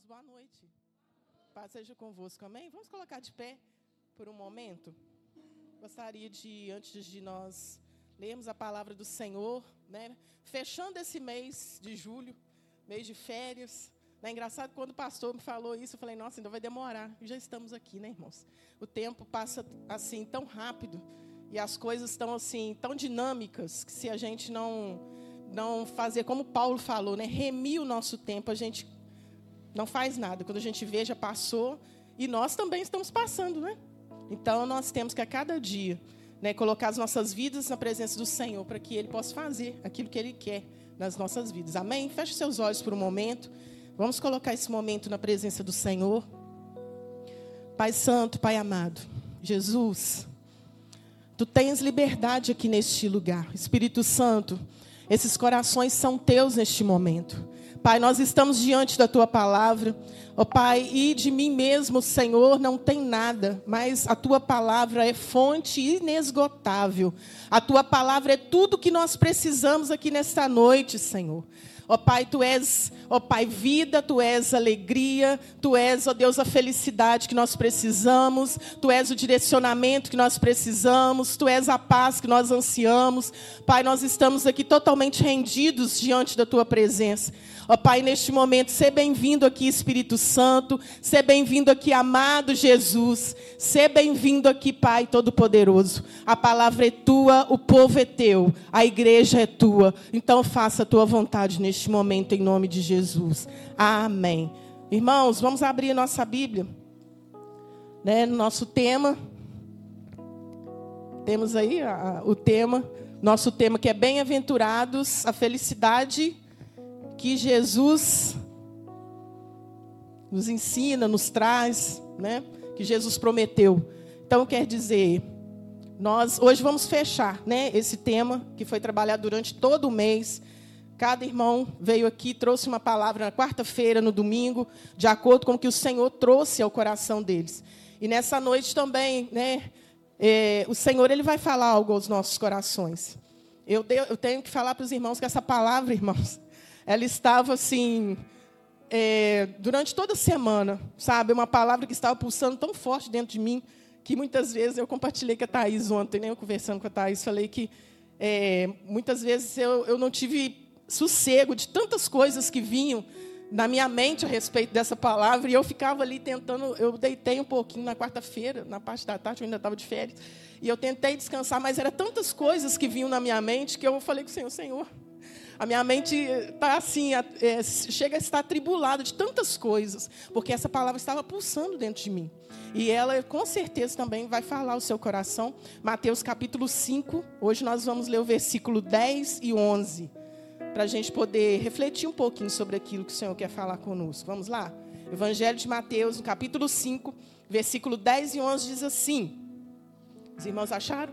irmãos, boa noite. Paz seja convosco, amém? Vamos colocar de pé por um momento. Gostaria de, antes de nós lermos a palavra do Senhor, né? Fechando esse mês de julho, mês de férias. É engraçado quando o pastor me falou isso, eu falei, nossa, ainda vai demorar. Já estamos aqui, né, irmãos? O tempo passa assim tão rápido e as coisas estão assim tão dinâmicas que se a gente não não fazer como Paulo falou, né, remir o nosso tempo, a gente não faz nada. Quando a gente vê, já passou. E nós também estamos passando, né? Então, nós temos que a cada dia né, colocar as nossas vidas na presença do Senhor para que Ele possa fazer aquilo que Ele quer nas nossas vidas. Amém? Feche seus olhos por um momento. Vamos colocar esse momento na presença do Senhor. Pai Santo, Pai amado, Jesus, Tu tens liberdade aqui neste lugar. Espírito Santo, esses corações são teus neste momento. Pai, nós estamos diante da tua palavra. Ó oh, Pai, e de mim mesmo, Senhor, não tem nada, mas a tua palavra é fonte inesgotável. A tua palavra é tudo que nós precisamos aqui nesta noite, Senhor. Ó oh, Pai, tu és, ó oh, Pai, vida, tu és alegria, tu és, ó Deus, a felicidade que nós precisamos, tu és o direcionamento que nós precisamos, tu és a paz que nós ansiamos. Pai, nós estamos aqui totalmente rendidos diante da tua presença. Ó Pai, neste momento, seja bem-vindo aqui, Espírito Santo. Seja bem-vindo aqui, amado Jesus. Seja bem-vindo aqui, Pai Todo-Poderoso. A palavra é tua, o povo é teu, a igreja é tua. Então, faça a tua vontade neste momento, em nome de Jesus. Amém. Irmãos, vamos abrir nossa Bíblia. Né, nosso tema. Temos aí a, o tema, nosso tema que é bem-aventurados, a felicidade que Jesus nos ensina, nos traz, né? Que Jesus prometeu. Então quer dizer, nós hoje vamos fechar, né, esse tema que foi trabalhado durante todo o mês. Cada irmão veio aqui, trouxe uma palavra na quarta-feira, no domingo, de acordo com o que o Senhor trouxe ao coração deles. E nessa noite também, né, é, o Senhor ele vai falar algo aos nossos corações. Eu, eu tenho que falar para os irmãos que essa palavra, irmãos, ela estava assim, é, durante toda a semana, sabe? Uma palavra que estava pulsando tão forte dentro de mim, que muitas vezes eu compartilhei com a Thaís ontem, né? eu conversando com a Thaís, falei que é, muitas vezes eu, eu não tive sossego de tantas coisas que vinham na minha mente a respeito dessa palavra, e eu ficava ali tentando, eu deitei um pouquinho na quarta-feira, na parte da tarde, eu ainda estava de férias, e eu tentei descansar, mas eram tantas coisas que vinham na minha mente que eu falei com o Senhor, Senhor, a minha mente está assim, é, chega a estar tribulada de tantas coisas, porque essa palavra estava pulsando dentro de mim. E ela, com certeza, também vai falar o seu coração. Mateus capítulo 5, hoje nós vamos ler o versículo 10 e 11, para a gente poder refletir um pouquinho sobre aquilo que o Senhor quer falar conosco. Vamos lá? Evangelho de Mateus, no capítulo 5, versículo 10 e 11, diz assim. Os irmãos acharam?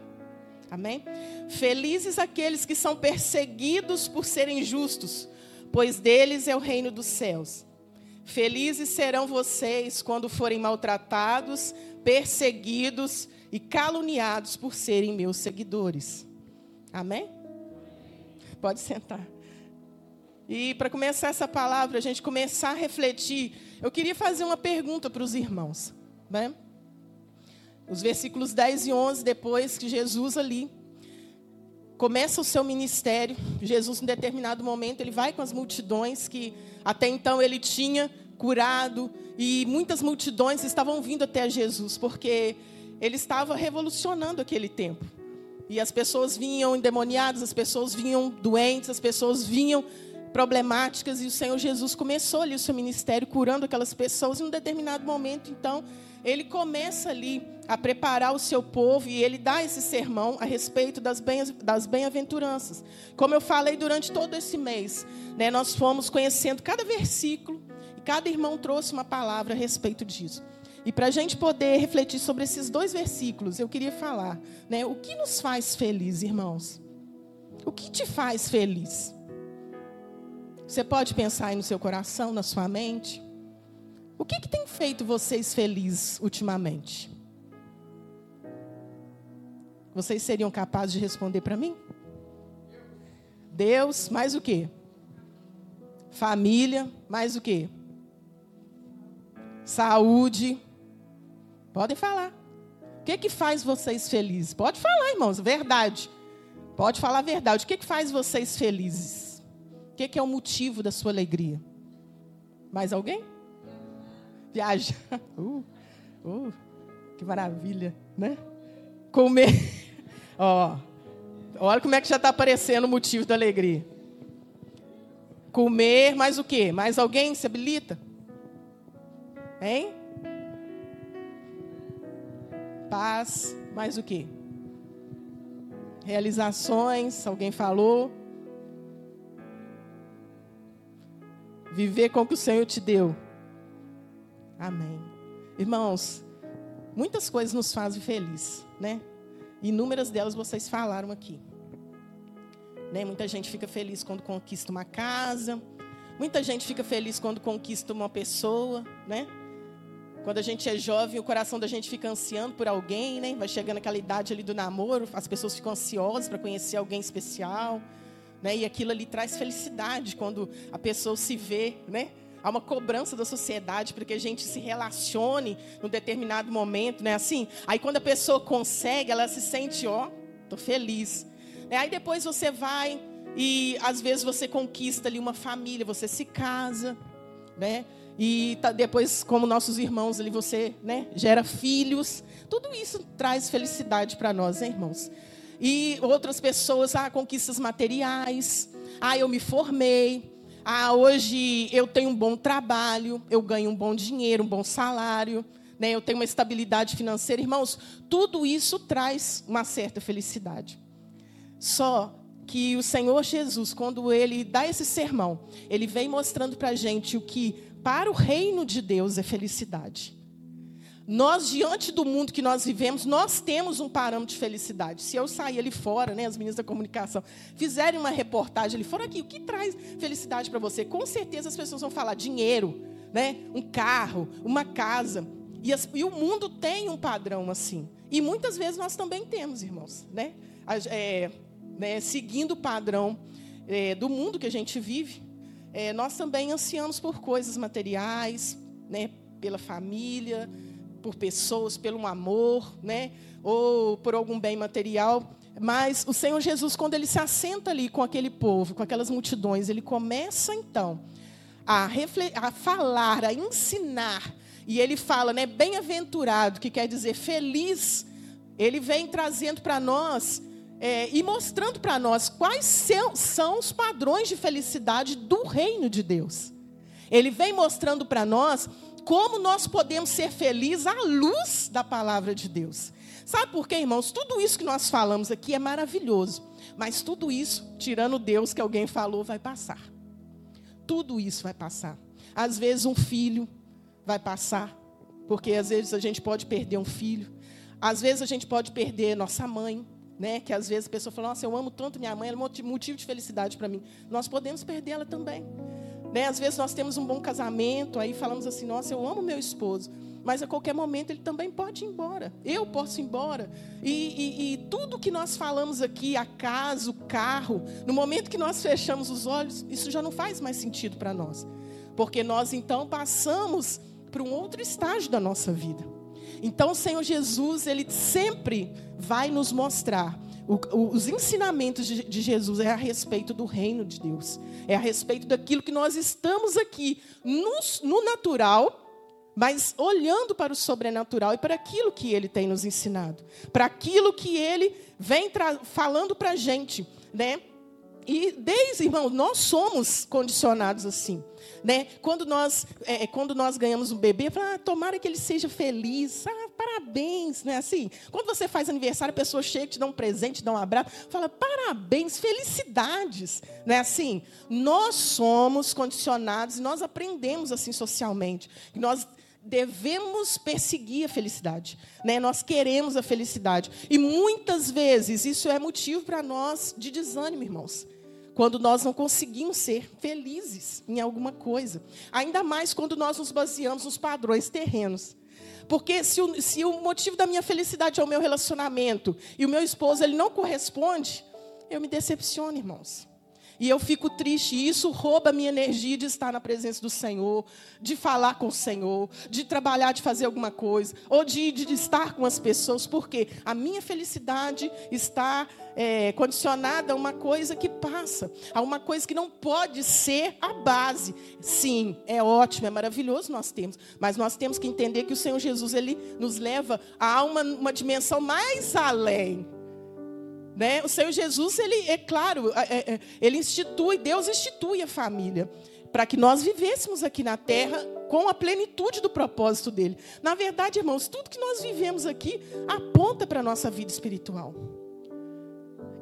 Amém? Felizes aqueles que são perseguidos por serem justos, pois deles é o reino dos céus. Felizes serão vocês quando forem maltratados, perseguidos e caluniados por serem meus seguidores. Amém? Pode sentar. E para começar essa palavra, a gente começar a refletir, eu queria fazer uma pergunta para os irmãos. Né? Os versículos 10 e 11, depois que Jesus ali começa o seu ministério, Jesus, em determinado momento, ele vai com as multidões que até então ele tinha curado, e muitas multidões estavam vindo até Jesus, porque ele estava revolucionando aquele tempo. E as pessoas vinham endemoniadas, as pessoas vinham doentes, as pessoas vinham problemáticas, e o Senhor Jesus começou ali o seu ministério curando aquelas pessoas, em um determinado momento, então, ele começa ali a preparar o seu povo e ele dá esse sermão a respeito das, bem, das bem-aventuranças. Como eu falei durante todo esse mês, né, nós fomos conhecendo cada versículo e cada irmão trouxe uma palavra a respeito disso. E para a gente poder refletir sobre esses dois versículos, eu queria falar, né, o que nos faz feliz, irmãos? O que te faz feliz? Você pode pensar aí no seu coração, na sua mente? O que, que tem feito vocês felizes ultimamente? Vocês seriam capazes de responder para mim? Deus, mais o quê? Família, mais o quê? saúde. Podem falar. O que, que faz vocês felizes? Pode falar, irmãos, verdade. Pode falar a verdade. O que, que faz vocês felizes? O que, que é o motivo da sua alegria? Mais alguém? Viaja. Uh, uh, que maravilha, né? Comer. Ó, olha como é que já está aparecendo o motivo da alegria. Comer, mais o quê? Mais alguém se habilita? Hein? Paz, mais o quê? Realizações, alguém falou. Viver com o que o Senhor te deu. Amém. Irmãos, muitas coisas nos fazem felizes, né? Inúmeras delas vocês falaram aqui. Né? Muita gente fica feliz quando conquista uma casa. Muita gente fica feliz quando conquista uma pessoa, né? Quando a gente é jovem, o coração da gente fica ansiando por alguém, né? Vai chegando aquela idade ali do namoro, as pessoas ficam ansiosas para conhecer alguém especial, né? E aquilo ali traz felicidade quando a pessoa se vê, né? Há uma cobrança da sociedade para que a gente se relacione num determinado momento, né? Assim, aí quando a pessoa consegue, ela se sente, ó, tô feliz. Aí depois você vai e às vezes você conquista ali uma família, você se casa, né? E tá, depois, como nossos irmãos ali, você né, gera filhos. Tudo isso traz felicidade para nós, hein, irmãos? E outras pessoas, ah, conquistas materiais. Ah, eu me formei. Ah, hoje eu tenho um bom trabalho, eu ganho um bom dinheiro, um bom salário, né? Eu tenho uma estabilidade financeira, irmãos. Tudo isso traz uma certa felicidade. Só que o Senhor Jesus, quando ele dá esse sermão, ele vem mostrando para a gente o que para o reino de Deus é felicidade. Nós, diante do mundo que nós vivemos, nós temos um parâmetro de felicidade. Se eu sair ali fora, né, as meninas da comunicação, fizerem uma reportagem ali fora, aqui, o que traz felicidade para você? Com certeza as pessoas vão falar dinheiro, né, um carro, uma casa. E, as, e o mundo tem um padrão assim. E muitas vezes nós também temos, irmãos. Né? É, né, seguindo o padrão é, do mundo que a gente vive, é, nós também ansiamos por coisas materiais, né, pela família, por pessoas, pelo um amor, né, ou por algum bem material. Mas o Senhor Jesus, quando ele se assenta ali com aquele povo, com aquelas multidões, ele começa então a, a falar, a ensinar. E ele fala, né, bem-aventurado, que quer dizer feliz. Ele vem trazendo para nós é, e mostrando para nós quais são, são os padrões de felicidade do reino de Deus. Ele vem mostrando para nós como nós podemos ser felizes à luz da palavra de Deus. Sabe por quê, irmãos? Tudo isso que nós falamos aqui é maravilhoso, mas tudo isso, tirando Deus que alguém falou, vai passar. Tudo isso vai passar. Às vezes um filho vai passar, porque às vezes a gente pode perder um filho. Às vezes a gente pode perder nossa mãe, né? Que às vezes a pessoa fala, nossa, eu amo tanto minha mãe, ela é motivo de felicidade para mim. Nós podemos perder ela também. Né? Às vezes nós temos um bom casamento, aí falamos assim, nossa, eu amo meu esposo. Mas a qualquer momento ele também pode ir embora. Eu posso ir embora. E, e, e tudo que nós falamos aqui, a casa, o carro, no momento que nós fechamos os olhos, isso já não faz mais sentido para nós. Porque nós então passamos para um outro estágio da nossa vida. Então o Senhor Jesus, ele sempre vai nos mostrar os ensinamentos de, Jesus é a respeito do reino de Deus, é a respeito daquilo que nós estamos aqui no natural, mas olhando para o sobrenatural e para aquilo que Ele tem nos ensinado, para aquilo que Ele vem falando para a gente, né? E desde, irmão, nós somos condicionados assim. Né? Quando, nós, é, é, quando nós ganhamos um bebê, fala, ah, tomara que ele seja feliz. Ah, parabéns. Né? Assim, quando você faz aniversário, a pessoa chega, te dá um presente, te dá um abraço, fala parabéns, felicidades. Né? Assim, nós somos condicionados nós aprendemos assim socialmente. Nós devemos perseguir a felicidade, né? Nós queremos a felicidade e muitas vezes isso é motivo para nós de desânimo, irmãos quando nós não conseguimos ser felizes em alguma coisa. Ainda mais quando nós nos baseamos nos padrões terrenos. Porque se o, se o motivo da minha felicidade é o meu relacionamento e o meu esposo ele não corresponde, eu me decepciono, irmãos. E eu fico triste, e isso rouba a minha energia de estar na presença do Senhor, de falar com o Senhor, de trabalhar, de fazer alguma coisa, ou de, de estar com as pessoas, porque a minha felicidade está é, condicionada a uma coisa que passa, a uma coisa que não pode ser a base. Sim, é ótimo, é maravilhoso nós temos, mas nós temos que entender que o Senhor Jesus ele nos leva a uma, uma dimensão mais além. Né? O Senhor Jesus, ele é claro, é, é, ele institui, Deus institui a família para que nós vivêssemos aqui na terra com a plenitude do propósito dele. Na verdade, irmãos, tudo que nós vivemos aqui aponta para a nossa vida espiritual.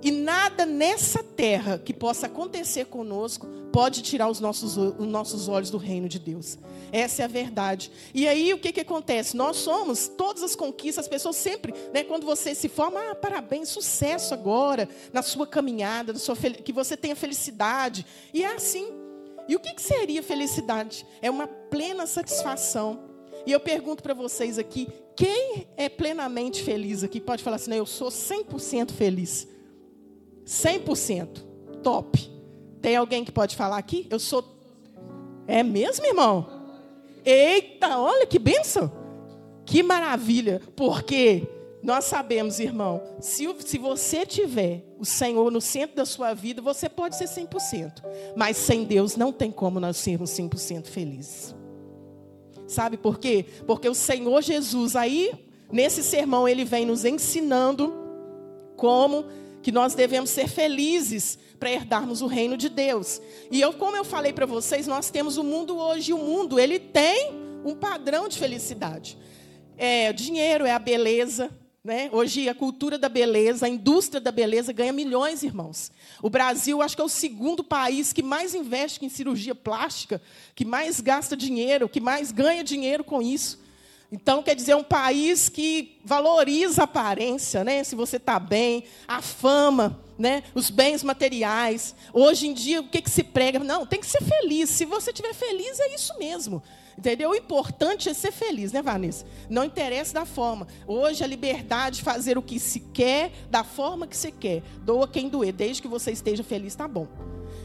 E nada nessa terra que possa acontecer conosco pode tirar os nossos, os nossos olhos do reino de Deus. Essa é a verdade. E aí o que, que acontece? Nós somos todas as conquistas, as pessoas sempre, né, quando você se forma, ah, parabéns, sucesso agora, na sua caminhada, na sua, que você tenha felicidade. E é assim. E o que, que seria felicidade? É uma plena satisfação. E eu pergunto para vocês aqui, quem é plenamente feliz aqui? Pode falar assim, não, eu sou 100% feliz. 100%. Top. Tem alguém que pode falar aqui? Eu sou. É mesmo, irmão? Eita, olha que benção. Que maravilha. Porque nós sabemos, irmão, se, se você tiver o Senhor no centro da sua vida, você pode ser 100%. Mas sem Deus não tem como nós sermos 100% felizes. Sabe por quê? Porque o Senhor Jesus, aí, nesse sermão, ele vem nos ensinando como que nós devemos ser felizes para herdarmos o reino de Deus. E eu, como eu falei para vocês, nós temos o mundo hoje, o mundo ele tem um padrão de felicidade. É, dinheiro é a beleza, né? Hoje a cultura da beleza, a indústria da beleza ganha milhões, irmãos. O Brasil, acho que é o segundo país que mais investe em cirurgia plástica, que mais gasta dinheiro, que mais ganha dinheiro com isso. Então, quer dizer, é um país que valoriza a aparência, né? Se você está bem, a fama, né? Os bens materiais. Hoje em dia, o que, que se prega? Não, tem que ser feliz. Se você estiver feliz, é isso mesmo. Entendeu? O importante é ser feliz, né, Vanessa? Não interessa da forma. Hoje a liberdade de fazer o que se quer, da forma que se quer. Doa quem doer, desde que você esteja feliz, tá bom.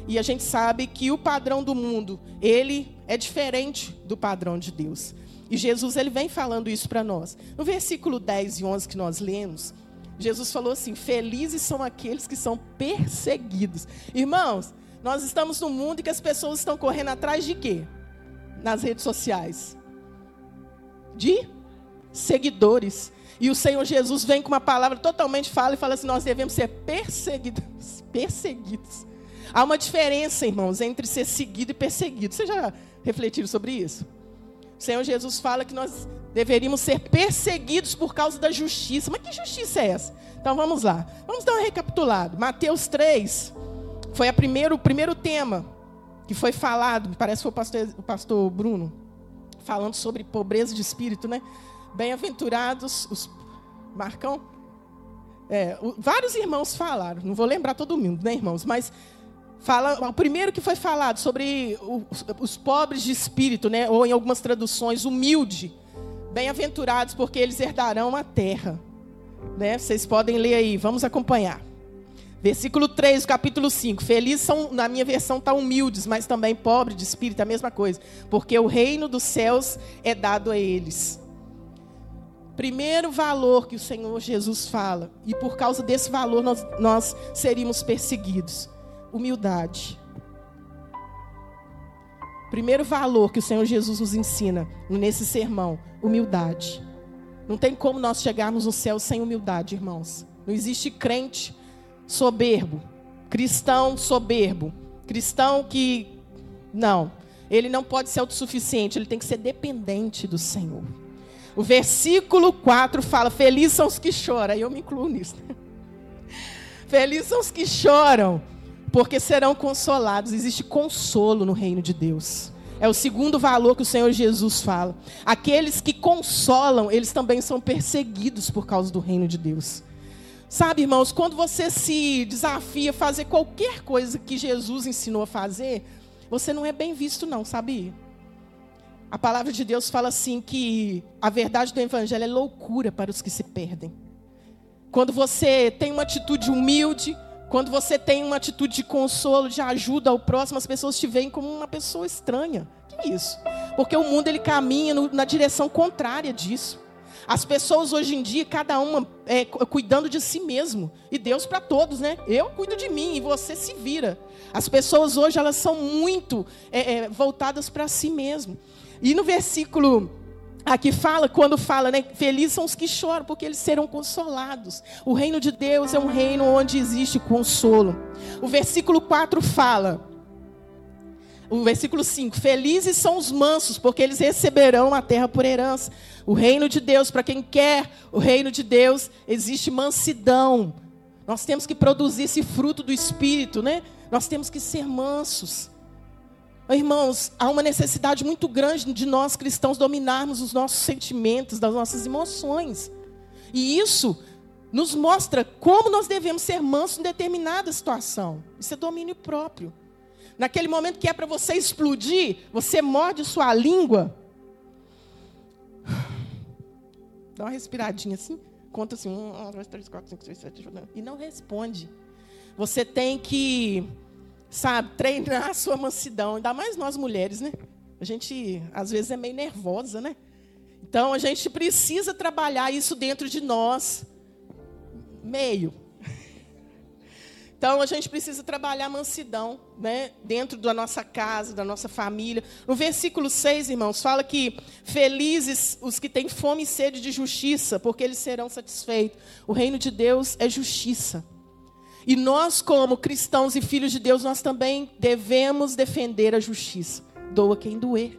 E a gente sabe que o padrão do mundo, ele é diferente do padrão de Deus. E Jesus ele vem falando isso para nós. No versículo 10 e 11 que nós lemos, Jesus falou assim: Felizes são aqueles que são perseguidos. Irmãos, nós estamos num mundo em que as pessoas estão correndo atrás de quê? Nas redes sociais. De seguidores. E o Senhor Jesus vem com uma palavra totalmente fala e fala assim: nós devemos ser perseguidos. Perseguidos. Há uma diferença, irmãos, entre ser seguido e perseguido. Vocês já refletiram sobre isso? O Senhor Jesus fala que nós deveríamos ser perseguidos por causa da justiça. Mas que justiça é essa? Então vamos lá. Vamos dar um recapitulado. Mateus 3 foi a primeiro, o primeiro tema que foi falado, parece que foi o pastor, o pastor Bruno, falando sobre pobreza de espírito, né? Bem-aventurados os. Marcão? É, o, vários irmãos falaram, não vou lembrar todo mundo, né, irmãos? Mas Fala, o primeiro que foi falado sobre os, os pobres de espírito, né? ou em algumas traduções, humilde. Bem-aventurados, porque eles herdarão a terra. Né? Vocês podem ler aí, vamos acompanhar. Versículo 3, capítulo 5. Felizes são, na minha versão está humildes, mas também pobres de espírito, a mesma coisa. Porque o reino dos céus é dado a eles. Primeiro valor que o Senhor Jesus fala, e por causa desse valor nós, nós seríamos perseguidos humildade. Primeiro valor que o Senhor Jesus nos ensina nesse sermão: humildade. Não tem como nós chegarmos no céu sem humildade, irmãos. Não existe crente soberbo, cristão soberbo, cristão que. Não. Ele não pode ser autossuficiente, ele tem que ser dependente do Senhor. O versículo 4 fala: Felizes são os que choram. E eu me incluo nisso. Felizes são os que choram, porque serão consolados. Existe consolo no reino de Deus. É o segundo valor que o Senhor Jesus fala. Aqueles que consolam, eles também são perseguidos por causa do reino de Deus. Sabe, irmãos, quando você se desafia a fazer qualquer coisa que Jesus ensinou a fazer, você não é bem visto, não, sabe? A palavra de Deus fala assim que a verdade do evangelho é loucura para os que se perdem. Quando você tem uma atitude humilde, Quando você tem uma atitude de consolo, de ajuda ao próximo, as pessoas te veem como uma pessoa estranha. Que isso? Porque o mundo ele caminha no, na direção contrária disso. As pessoas hoje em dia, cada uma é, cuidando de si mesmo. E Deus para todos, né? Eu cuido de mim e você se vira. As pessoas hoje elas são muito é, é, voltadas para si mesmo. E no versículo Aqui fala, quando fala, né? Felizes são os que choram, porque eles serão consolados. O reino de Deus é um reino onde existe consolo. O versículo 4 fala. O versículo 5: Felizes são os mansos, porque eles receberão a terra por herança. O reino de Deus, para quem quer o reino de Deus, existe mansidão. Nós temos que produzir esse fruto do espírito, né? Nós temos que ser mansos. Irmãos, há uma necessidade muito grande de nós cristãos dominarmos os nossos sentimentos, das nossas emoções. E isso nos mostra como nós devemos ser mansos em determinada situação. Isso é domínio próprio. Naquele momento que é para você explodir, você morde sua língua. Dá uma respiradinha assim, conta assim, um, dois, três, quatro, cinco, seis, sete, e não responde. Você tem que sabe, treinar a sua mansidão, ainda mais nós mulheres, né? A gente às vezes é meio nervosa, né? Então a gente precisa trabalhar isso dentro de nós. Meio. Então a gente precisa trabalhar a mansidão, né, dentro da nossa casa, da nossa família. No versículo 6, irmãos, fala que felizes os que têm fome e sede de justiça, porque eles serão satisfeitos. O reino de Deus é justiça. E nós, como cristãos e filhos de Deus, nós também devemos defender a justiça. Doa quem doer.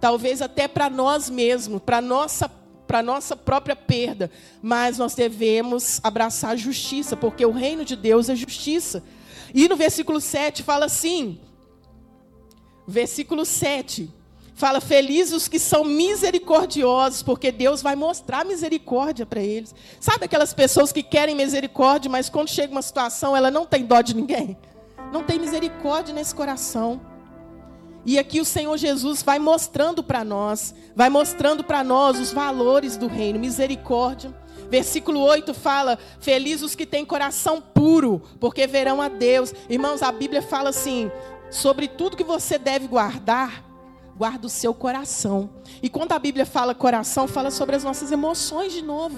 Talvez até para nós mesmos, para nossa para nossa própria perda, mas nós devemos abraçar a justiça, porque o reino de Deus é justiça. E no versículo 7 fala assim: versículo 7 Fala, felizes os que são misericordiosos, porque Deus vai mostrar misericórdia para eles. Sabe aquelas pessoas que querem misericórdia, mas quando chega uma situação, ela não tem dó de ninguém? Não tem misericórdia nesse coração. E aqui o Senhor Jesus vai mostrando para nós, vai mostrando para nós os valores do reino, misericórdia. Versículo 8 fala: Felizes os que têm coração puro, porque verão a Deus. Irmãos, a Bíblia fala assim: sobre tudo que você deve guardar, guarda o seu coração. E quando a Bíblia fala coração, fala sobre as nossas emoções de novo.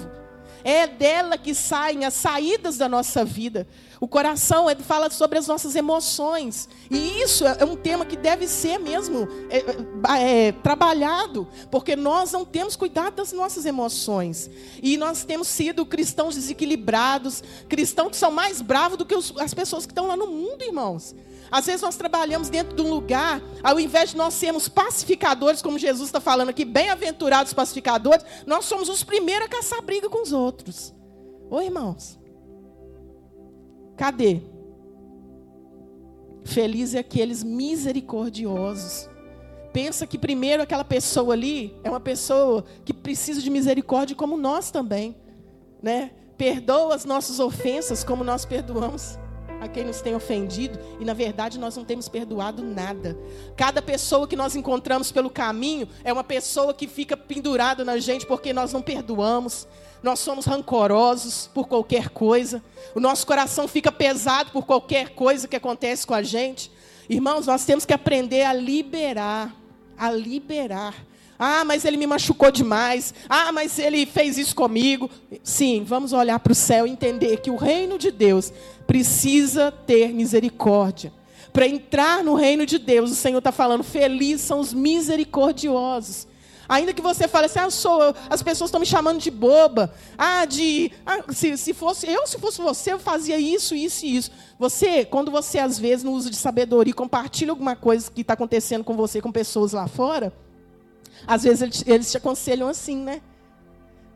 É dela que saem as saídas da nossa vida. O coração é, fala sobre as nossas emoções. E isso é um tema que deve ser mesmo é, é, é, trabalhado, porque nós não temos cuidado das nossas emoções. E nós temos sido cristãos desequilibrados, cristãos que são mais bravos do que os, as pessoas que estão lá no mundo, irmãos. Às vezes nós trabalhamos dentro de um lugar, ao invés de nós sermos pacificadores, como Jesus está falando aqui, bem-aventurados pacificadores, nós somos os primeiros a caçar briga com os outros. Oi, irmãos. Cadê? Felizes é aqueles misericordiosos. Pensa que primeiro aquela pessoa ali é uma pessoa que precisa de misericórdia como nós também, né? Perdoa as nossas ofensas como nós perdoamos a quem nos tem ofendido e na verdade nós não temos perdoado nada. Cada pessoa que nós encontramos pelo caminho é uma pessoa que fica pendurada na gente porque nós não perdoamos. Nós somos rancorosos por qualquer coisa. O nosso coração fica pesado por qualquer coisa que acontece com a gente. Irmãos, nós temos que aprender a liberar, a liberar. Ah, mas ele me machucou demais. Ah, mas ele fez isso comigo. Sim, vamos olhar para o céu e entender que o reino de Deus precisa ter misericórdia. Para entrar no reino de Deus, o Senhor está falando: felizes são os misericordiosos. Ainda que você fale assim, ah, sou, as pessoas estão me chamando de boba. Ah, de. Ah, se, se fosse eu, se fosse você, eu fazia isso, isso e isso. Você, quando você, às vezes, no uso de sabedoria, compartilha alguma coisa que está acontecendo com você, com pessoas lá fora, às vezes eles, te aconselham assim, né?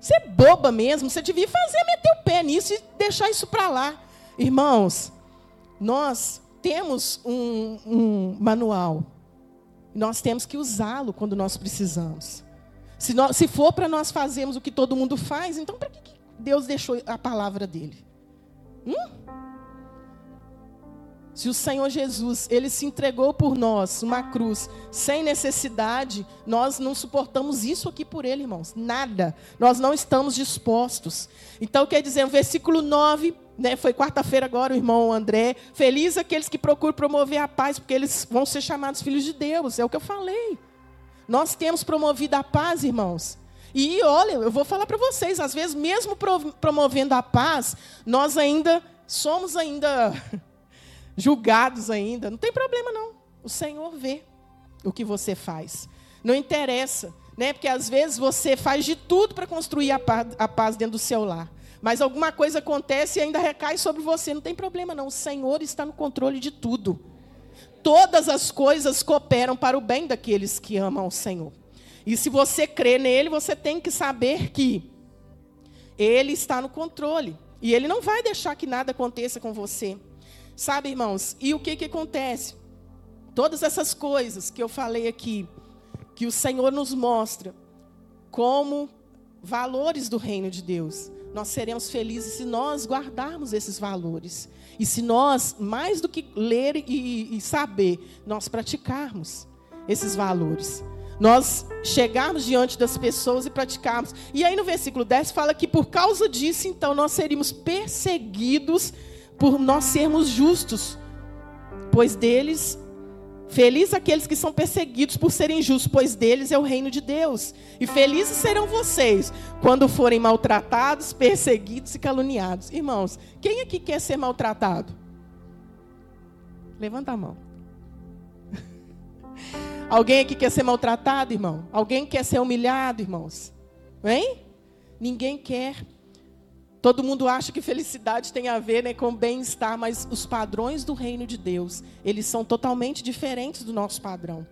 Você é boba mesmo, você devia fazer, meter o pé nisso e deixar isso para lá. Irmãos, nós temos um, um manual. Nós temos que usá-lo quando nós precisamos. Se, nós, se for para nós fazermos o que todo mundo faz, então para que Deus deixou a palavra dele? Hum? Se o Senhor Jesus, ele se entregou por nós, uma cruz, sem necessidade, nós não suportamos isso aqui por ele, irmãos. Nada. Nós não estamos dispostos. Então, quer dizer, o versículo 9 Né? Foi quarta-feira agora o irmão André. Feliz aqueles que procuram promover a paz, porque eles vão ser chamados filhos de Deus. É o que eu falei. Nós temos promovido a paz, irmãos. E olha, eu vou falar para vocês, às vezes mesmo promovendo a paz, nós ainda somos ainda julgados ainda. Não tem problema não. O Senhor vê o que você faz. Não interessa, né? Porque às vezes você faz de tudo para construir a paz, a paz dentro do seu lar. Mas alguma coisa acontece e ainda recai sobre você. Não tem problema não. O Senhor está no controle de tudo. Todas as coisas cooperam para o bem daqueles que amam o Senhor. E se você crê nele, você tem que saber que ele está no controle. E ele não vai deixar que nada aconteça com você. Sabe, irmãos? E o que, que acontece? Todas essas coisas que eu falei aqui, que o Senhor nos mostra como valores do reino de Deus. Nós seremos felizes se nós guardarmos esses valores. E se nós, mais do que ler e, e saber, nós praticarmos esses valores. Nós chegarmos diante das pessoas e praticarmos. E aí no versículo 10 fala que por causa disso, então, nós seríamos perseguidos por nós sermos justos, pois deles Felizes aqueles que são perseguidos por serem justos, pois deles é o reino de Deus. E felizes serão vocês quando forem maltratados, perseguidos e caluniados. Irmãos, quem aqui quer ser maltratado? Levanta a mão. Alguém aqui quer ser maltratado, irmão? Alguém quer ser humilhado, irmãos? Hein? Ninguém quer. Todo mundo acha que felicidade tem a ver né, com bem-estar, mas os padrões do reino de Deus, eles são totalmente diferentes do nosso padrão.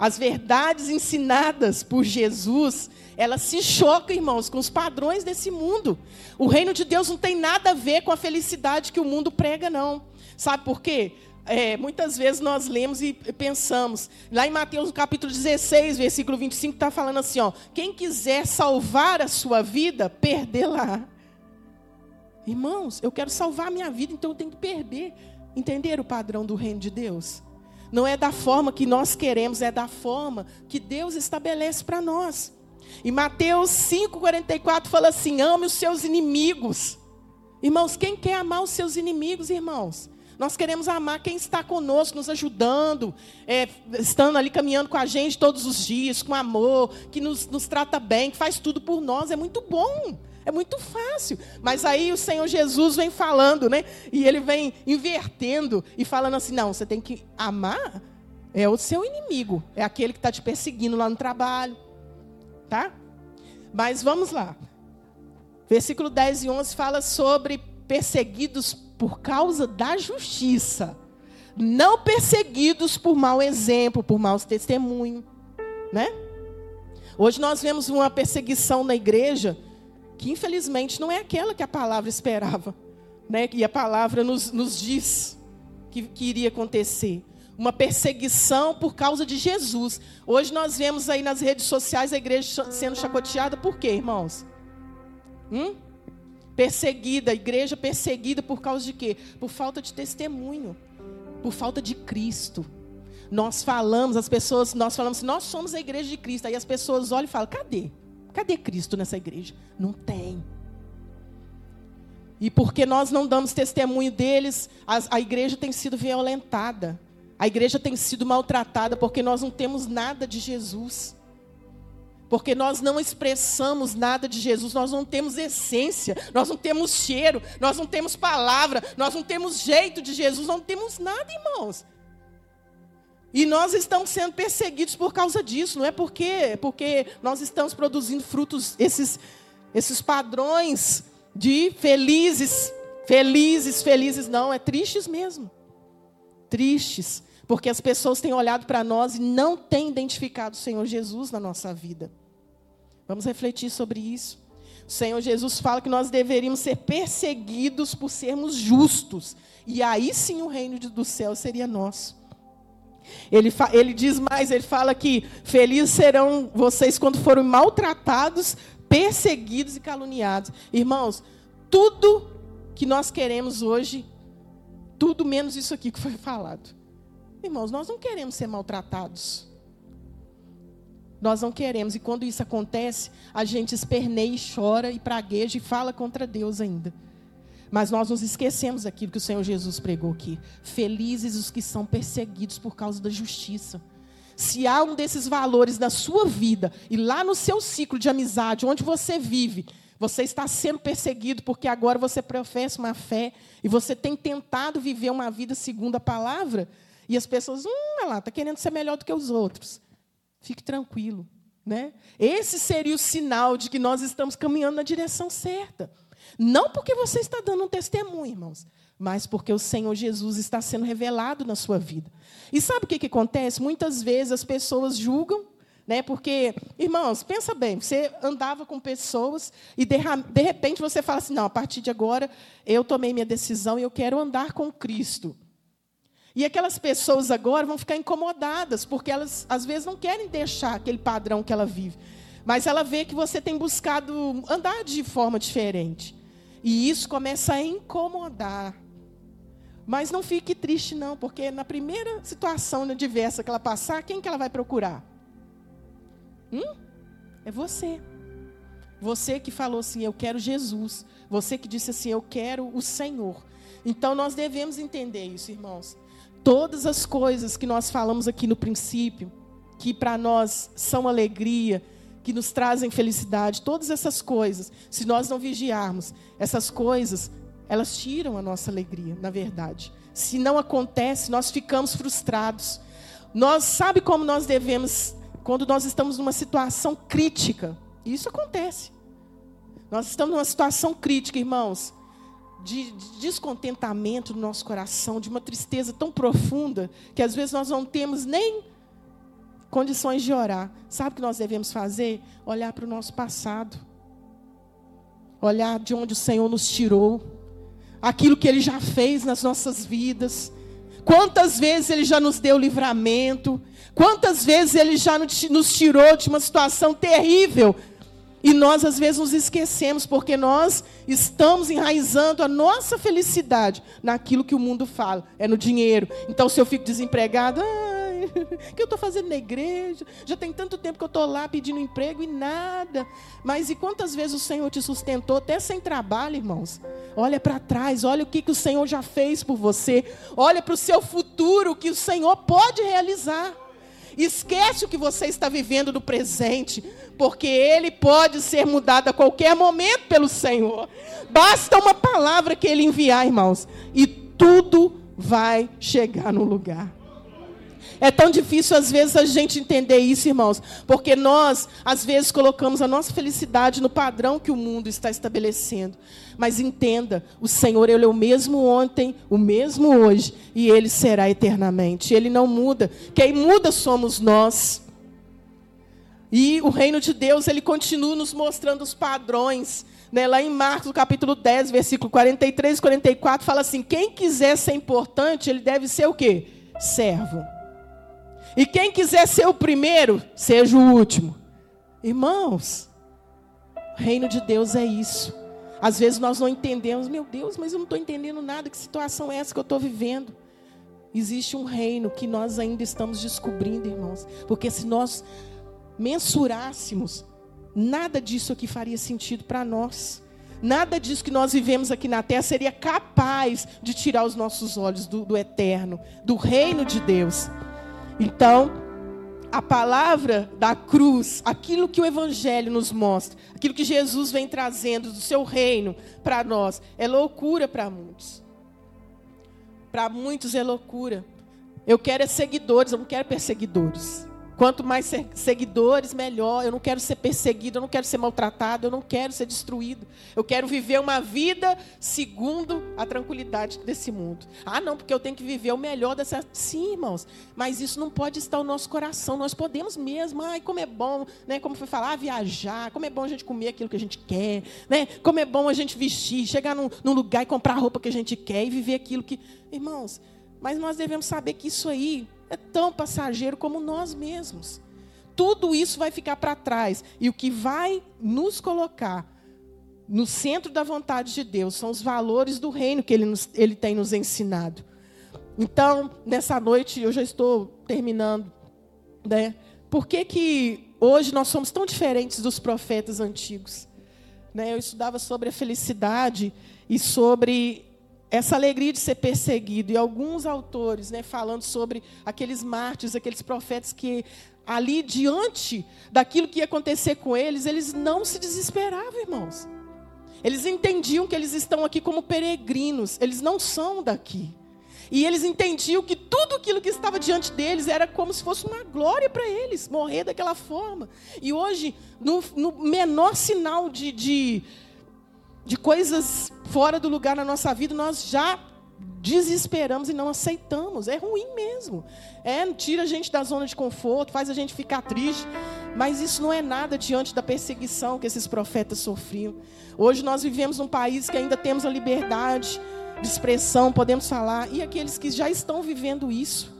As verdades ensinadas por Jesus, elas se chocam, irmãos, com os padrões desse mundo. O reino de Deus não tem nada a ver com a felicidade que o mundo prega, não. Sabe por quê? É, muitas vezes nós lemos e pensamos. Lá em Mateus capítulo 16, versículo 25, está falando assim: ó, quem quiser salvar a sua vida, perdê-la. Irmãos, eu quero salvar a minha vida, então eu tenho que perder. Entender o padrão do reino de Deus? Não é da forma que nós queremos, é da forma que Deus estabelece para nós. E Mateus 5,44 fala assim: ame os seus inimigos. Irmãos, quem quer amar os seus inimigos, irmãos? Nós queremos amar quem está conosco, nos ajudando, é, estando ali caminhando com a gente todos os dias, com amor, que nos, nos trata bem, que faz tudo por nós. É muito bom. É muito fácil. Mas aí o Senhor Jesus vem falando, né? E ele vem invertendo e falando assim: não, você tem que amar é o seu inimigo, é aquele que está te perseguindo lá no trabalho. Tá? Mas vamos lá. Versículo 10 e 11 fala sobre perseguidos por causa da justiça, não perseguidos por mau exemplo, por maus testemunho, né? Hoje nós vemos uma perseguição na igreja que infelizmente não é aquela que a palavra esperava, né? E a palavra nos, nos diz que, que iria acontecer. Uma perseguição por causa de Jesus. Hoje nós vemos aí nas redes sociais a igreja sendo chacoteada por quê, irmãos? Hum? Perseguida, a igreja perseguida por causa de quê? Por falta de testemunho, por falta de Cristo. Nós falamos, as pessoas, nós falamos, nós somos a igreja de Cristo. Aí as pessoas olham e falam, cadê? Cadê Cristo nessa igreja? Não tem. E porque nós não damos testemunho deles, a, a igreja tem sido violentada. A igreja tem sido maltratada porque nós não temos nada de Jesus. Porque nós não expressamos nada de Jesus, nós não temos essência, nós não temos cheiro, nós não temos palavra, nós não temos jeito de Jesus, não temos nada, irmãos. E nós estamos sendo perseguidos por causa disso, não é porque, porque nós estamos produzindo frutos, esses, esses padrões de felizes, felizes, felizes, não, é tristes mesmo. Tristes, porque as pessoas têm olhado para nós e não têm identificado o Senhor Jesus na nossa vida. Vamos refletir sobre isso. O Senhor Jesus fala que nós deveríamos ser perseguidos por sermos justos, e aí sim o reino do céu seria nosso. Ele, ele diz mais, ele fala que felizes serão vocês quando forem maltratados, perseguidos e caluniados. Irmãos, tudo que nós queremos hoje, tudo menos isso aqui que foi falado. Irmãos, nós não queremos ser maltratados. Nós não queremos. E quando isso acontece, a gente esperneia e chora e pragueja e fala contra Deus ainda. Mas nós nos esquecemos daquilo que o Senhor Jesus pregou aqui. Felizes os que são perseguidos por causa da justiça. Se há um desses valores na sua vida e lá no seu ciclo de amizade, onde você vive, você está sendo perseguido porque agora você professa uma fé e você tem tentado viver uma vida segundo a palavra, e as pessoas, hum, lá, está querendo ser melhor do que os outros. Fique tranquilo. Né? Esse seria o sinal de que nós estamos caminhando na direção certa. Não porque você está dando um testemunho, irmãos, mas porque o Senhor Jesus está sendo revelado na sua vida. E sabe o que, que acontece? Muitas vezes as pessoas julgam, né? Porque, irmãos, pensa bem, você andava com pessoas e de, de repente você fala assim: não, a partir de agora eu tomei minha decisão e eu quero andar com Cristo. E aquelas pessoas agora vão ficar incomodadas, porque elas às vezes não querem deixar aquele padrão que ela vive. Mas ela vê que você tem buscado andar de forma diferente. E isso começa a incomodar. Mas não fique triste, não, porque na primeira situação diversa que ela passar, quem que ela vai procurar? Hum? É você. Você que falou assim, eu quero Jesus. Você que disse assim, eu quero o Senhor. Então nós devemos entender isso, irmãos. Todas as coisas que nós falamos aqui no princípio, que para nós são alegria, que nos trazem felicidade, todas essas coisas, se nós não vigiarmos, essas coisas, elas tiram a nossa alegria, na verdade. Se não acontece, nós ficamos frustrados. Nós sabe como nós devemos quando nós estamos numa situação crítica. Isso acontece. Nós estamos numa situação crítica, irmãos, de, de descontentamento no nosso coração, de uma tristeza tão profunda que às vezes nós não temos nem condições de orar. Sabe o que nós devemos fazer? Olhar para o nosso passado. Olhar de onde o Senhor nos tirou. Aquilo que Ele já fez nas nossas vidas. Quantas vezes Ele já nos deu livramento. Quantas vezes Ele já nos tirou de uma situação terrível. E nós, às vezes, nos esquecemos, porque nós estamos enraizando a nossa felicidade naquilo que o mundo fala, é no dinheiro. Então, se eu fico desempregado, ah, o que eu estou fazendo na igreja? Já tem tanto tempo que eu estou lá pedindo emprego e nada. Mas e quantas vezes o Senhor te sustentou até sem trabalho, irmãos? Olha para trás, olha o que, que o Senhor já fez por você. Olha para o seu futuro, o que o Senhor pode realizar. Esquece o que você está vivendo no presente, porque ele pode ser mudado a qualquer momento pelo Senhor. Basta uma palavra que ele enviar, irmãos, e tudo vai chegar no lugar. É tão difícil às vezes a gente entender isso, irmãos, porque nós às vezes colocamos a nossa felicidade no padrão que o mundo está estabelecendo. Mas entenda, o Senhor ele é o mesmo ontem, o mesmo hoje e ele será eternamente. Ele não muda. Quem muda somos nós. E o reino de Deus, ele continua nos mostrando os padrões. Né? Lá em Marcos, capítulo 10, versículo 43 e 44, fala assim: quem quiser ser importante, ele deve ser o quê? Servo. E quem quiser ser o primeiro, seja o último. Irmãos, o reino de Deus é isso. Às vezes nós não entendemos, meu Deus, mas eu não estou entendendo nada, que situação é essa que eu estou vivendo? Existe um reino que nós ainda estamos descobrindo, irmãos. Porque se nós mensurássemos, nada disso aqui faria sentido para nós. Nada disso que nós vivemos aqui na terra seria capaz de tirar os nossos olhos do, do eterno, do reino de Deus. Então, a palavra da cruz, aquilo que o Evangelho nos mostra, aquilo que Jesus vem trazendo do seu reino para nós, é loucura para muitos. Para muitos é loucura. Eu quero é seguidores, eu não quero perseguidores. Quanto mais seguidores, melhor. Eu não quero ser perseguido, eu não quero ser maltratado, eu não quero ser destruído. Eu quero viver uma vida segundo a tranquilidade desse mundo. Ah, não, porque eu tenho que viver o melhor dessa. Sim, irmãos, mas isso não pode estar no nosso coração. Nós podemos mesmo. Ai, como é bom, né? Como foi falar, viajar. Como é bom a gente comer aquilo que a gente quer, né? Como é bom a gente vestir, chegar num, num lugar e comprar a roupa que a gente quer e viver aquilo que. Irmãos, mas nós devemos saber que isso aí é tão passageiro como nós mesmos. Tudo isso vai ficar para trás. E o que vai nos colocar no centro da vontade de Deus são os valores do reino que Ele, nos, ele tem nos ensinado. Então, nessa noite, eu já estou terminando. Né? Por que, que hoje nós somos tão diferentes dos profetas antigos? né, eu estudava sobre a felicidade e sobre essa alegria de ser perseguido. E alguns autores né, falando sobre aqueles mártires, aqueles profetas que ali diante daquilo que ia acontecer com eles, eles não se desesperavam, irmãos. Eles entendiam que eles estão aqui como peregrinos, eles não são daqui. E eles entendiam que tudo aquilo que estava diante deles era como se fosse uma glória para eles, morrer daquela forma. E hoje, no, no menor sinal de, de, de coisas fora do lugar na nossa vida, nós já desesperamos e não aceitamos. É ruim mesmo. É, tira a gente da zona de conforto, faz a gente ficar triste. Mas isso não é nada diante da perseguição que esses profetas sofriam. Hoje nós vivemos num país que ainda temos a liberdade de expressão, podemos falar. E aqueles que já estão vivendo isso,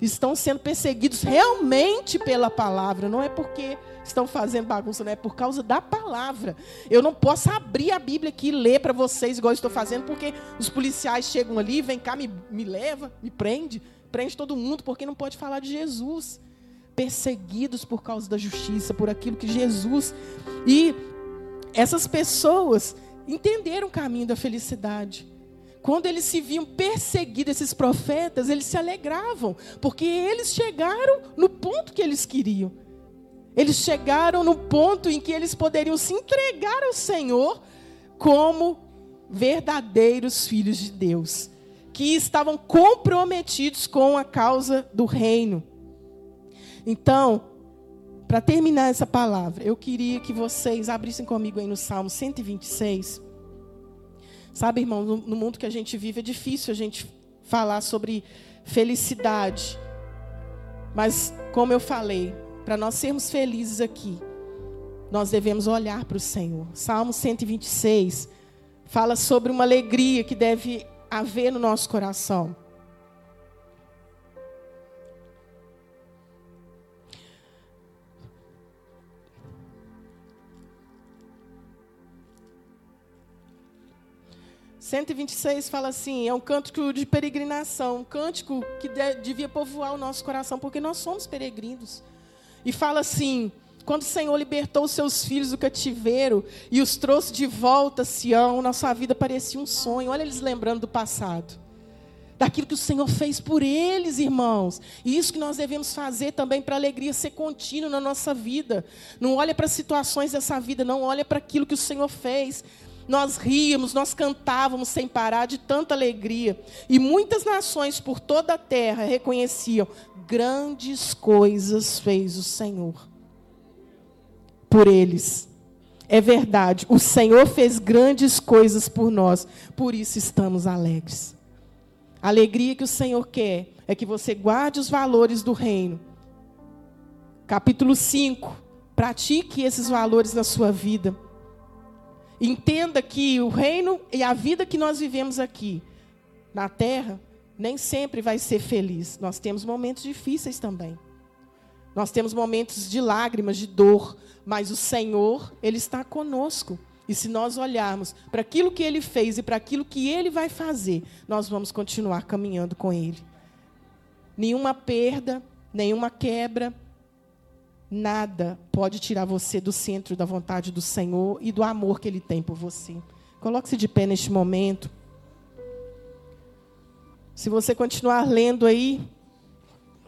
estão sendo perseguidos realmente pela palavra, não é porque estão fazendo bagunça, não é por causa da palavra. Eu não posso abrir a Bíblia aqui e ler para vocês igual estou fazendo, porque os policiais chegam ali, vem cá, me, me leva, me prende, prende todo mundo, porque não pode falar de Jesus. Perseguidos por causa da justiça, por aquilo que Jesus. E essas pessoas entenderam o caminho da felicidade. Quando eles se viam perseguidos, esses profetas, eles se alegravam, porque eles chegaram no ponto que eles queriam. Eles chegaram no ponto em que eles poderiam se entregar ao Senhor como verdadeiros filhos de Deus, que estavam comprometidos com a causa do reino. Então, para terminar essa palavra, eu queria que vocês abrissem comigo aí no Salmo 126. Sabe, irmão, no, mundo que a gente vive é difícil a gente falar sobre felicidade. Mas, como eu falei, para nós sermos felizes aqui, nós devemos olhar para o Senhor. Salmo 126 fala sobre uma alegria que deve haver no nosso coração. 126 fala assim: é um cântico de peregrinação, um cântico que devia povoar o nosso coração, porque nós somos peregrinos. E fala assim: quando o Senhor libertou os seus filhos do cativeiro e os trouxe de volta a Sião, nossa vida parecia um sonho. Olha eles lembrando do passado. Daquilo que o Senhor fez por eles, irmãos. E isso que nós devemos fazer também para a alegria ser contínua na nossa vida. Não olha para as situações dessa vida, não olha para aquilo que o Senhor fez. Nós ríamos, nós cantávamos sem parar de tanta alegria. E muitas nações por toda a terra reconheciam: grandes coisas fez o Senhor por eles. É verdade, o Senhor fez grandes coisas por nós, por isso estamos alegres. A alegria que o Senhor quer é que você guarde os valores do reino. Capítulo 5. Pratique esses valores na sua vida. Entenda que o reino e a vida que nós vivemos aqui na terra nem sempre vai ser feliz. Nós temos momentos difíceis também. Nós temos momentos de lágrimas, de dor, mas o Senhor, ele está conosco. E se nós olharmos para aquilo que ele fez e para aquilo que ele vai fazer, nós vamos continuar caminhando com ele. Nenhuma perda, nenhuma quebra, Nada pode tirar você do centro da vontade do Senhor e do amor que Ele tem por você. Coloque-se de pé neste momento. Se você continuar lendo aí,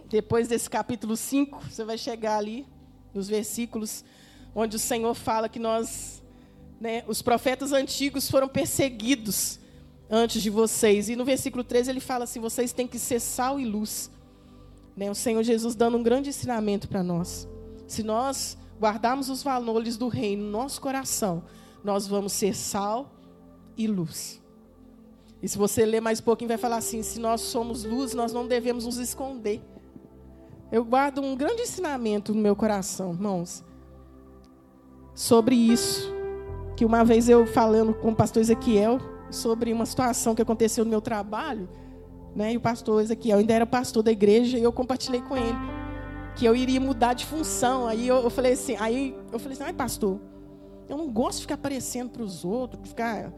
depois desse capítulo 5, você vai chegar ali, nos versículos, onde o Senhor fala que nós, né, os profetas antigos foram perseguidos antes de vocês. E no versículo 13 ele fala assim: vocês têm que ser sal e luz. Né, o Senhor Jesus dando um grande ensinamento para nós. Se nós guardarmos os valores do reino no nosso coração, nós vamos ser sal e luz. E se você ler mais um pouquinho, vai falar assim: se nós somos luz, nós não devemos nos esconder. Eu guardo um grande ensinamento no meu coração, irmãos, sobre isso. Que uma vez eu falando com o pastor Ezequiel sobre uma situação que aconteceu no meu trabalho, né? E o pastor Ezequiel ainda era pastor da igreja e eu compartilhei com ele que eu iria mudar de função. Aí eu, eu falei assim, aí eu falei assim, ai pastor, eu não gosto de ficar aparecendo para os outros, ficar.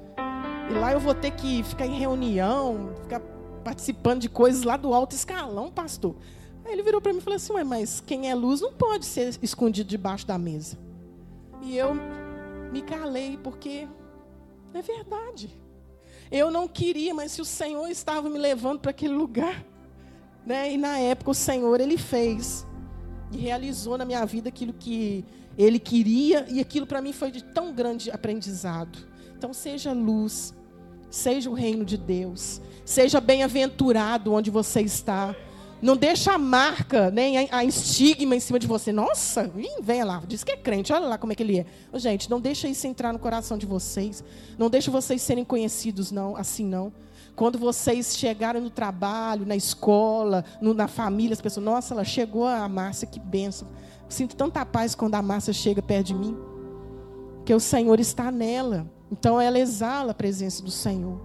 E lá eu vou ter que ficar em reunião, ficar participando de coisas lá do alto escalão, pastor. Aí ele virou para mim e falou assim, mas quem é luz não pode ser escondido debaixo da mesa. E eu me calei, porque é verdade. Eu não queria, mas se o Senhor estava me levando para aquele lugar, né? E na época o Senhor ele fez e realizou na minha vida aquilo que ele queria e aquilo para mim foi de tão grande aprendizado. Então seja luz, seja o reino de Deus, seja bem-aventurado onde você está. Não deixa a marca, nem a, estigma em cima de você. Nossa, vem lá, diz que é crente, olha lá como é que ele é. gente, não deixa isso entrar no coração de vocês. Não deixa vocês serem conhecidos não, assim não. Quando vocês chegarem no trabalho, na escola, no, na família, as pessoas, nossa, ela chegou a Márcia, que benção. Sinto tanta paz quando a Márcia chega perto de mim. Que o Senhor está nela. Então ela exala a presença do Senhor.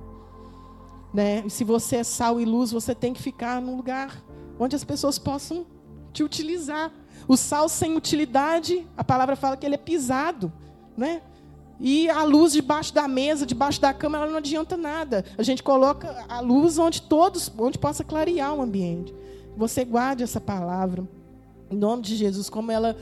Né? E se você é sal e luz, você tem que ficar num lugar onde as pessoas possam te utilizar. O sal sem utilidade, a palavra fala que ele é pisado, né? E a luz debaixo da mesa, debaixo da cama, ela não adianta nada. A gente coloca a luz onde todos, onde possa clarear o ambiente. Você guarde essa palavra. Em nome de Jesus, como ela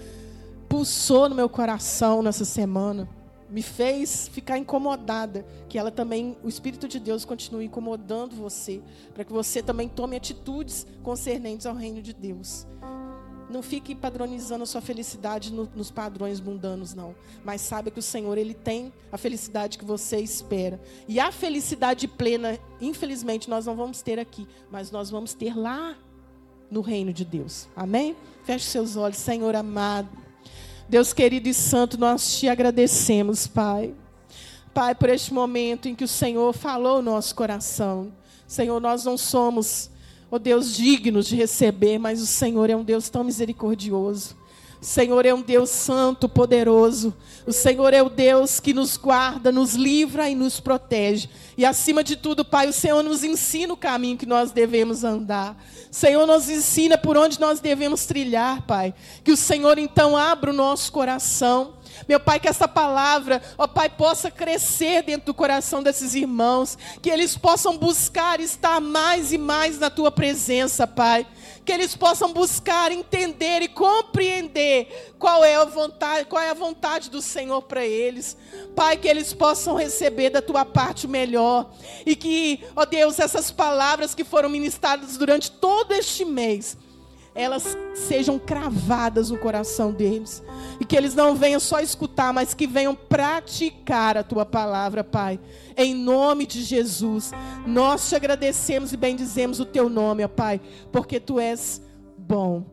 pulsou no meu coração nessa semana, me fez ficar incomodada, que ela também, o Espírito de Deus continue incomodando você, para que você também tome atitudes concernentes ao reino de Deus. Não fique padronizando a sua felicidade no, nos padrões mundanos, não. Mas saiba que o Senhor, Ele tem a felicidade que você espera. E a felicidade plena, infelizmente, nós não vamos ter aqui. Mas nós vamos ter lá no reino de Deus. Amém? Feche seus olhos, Senhor amado. Deus querido e santo, nós te agradecemos, Pai. Pai, por este momento em que o Senhor falou o nosso coração. Senhor, nós não somos ó oh Deus, dignos de receber, mas o Senhor é um Deus tão misericordioso. O Senhor é um Deus santo, poderoso. O Senhor é o Deus que nos guarda, nos livra e nos protege. E acima de tudo, Pai, o Senhor nos ensina o caminho que nós devemos andar. O Senhor nos ensina por onde nós devemos trilhar, Pai. Que o Senhor então abra o nosso coração meu Pai, que essa palavra, ó Pai, possa crescer dentro do coração desses irmãos, que eles possam buscar estar mais e mais na tua presença, Pai. Que eles possam buscar entender e compreender qual é a vontade, qual é a vontade do Senhor para eles. Pai, que eles possam receber da tua parte o melhor. E que, ó Deus, essas palavras que foram ministradas durante todo este mês, elas sejam cravadas no coração deles. E que eles não venham só escutar, mas que venham praticar a tua palavra, Pai. Em nome de Jesus, nós te agradecemos e bendizemos o teu nome, ó Pai, porque tu és bom.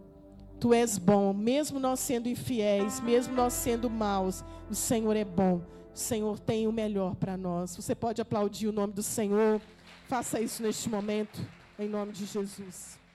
Tu és bom, mesmo nós sendo infiéis, mesmo nós sendo maus, o Senhor é bom. O Senhor tem o melhor para nós. Você pode aplaudir o nome do Senhor. Faça isso neste momento, em nome de Jesus.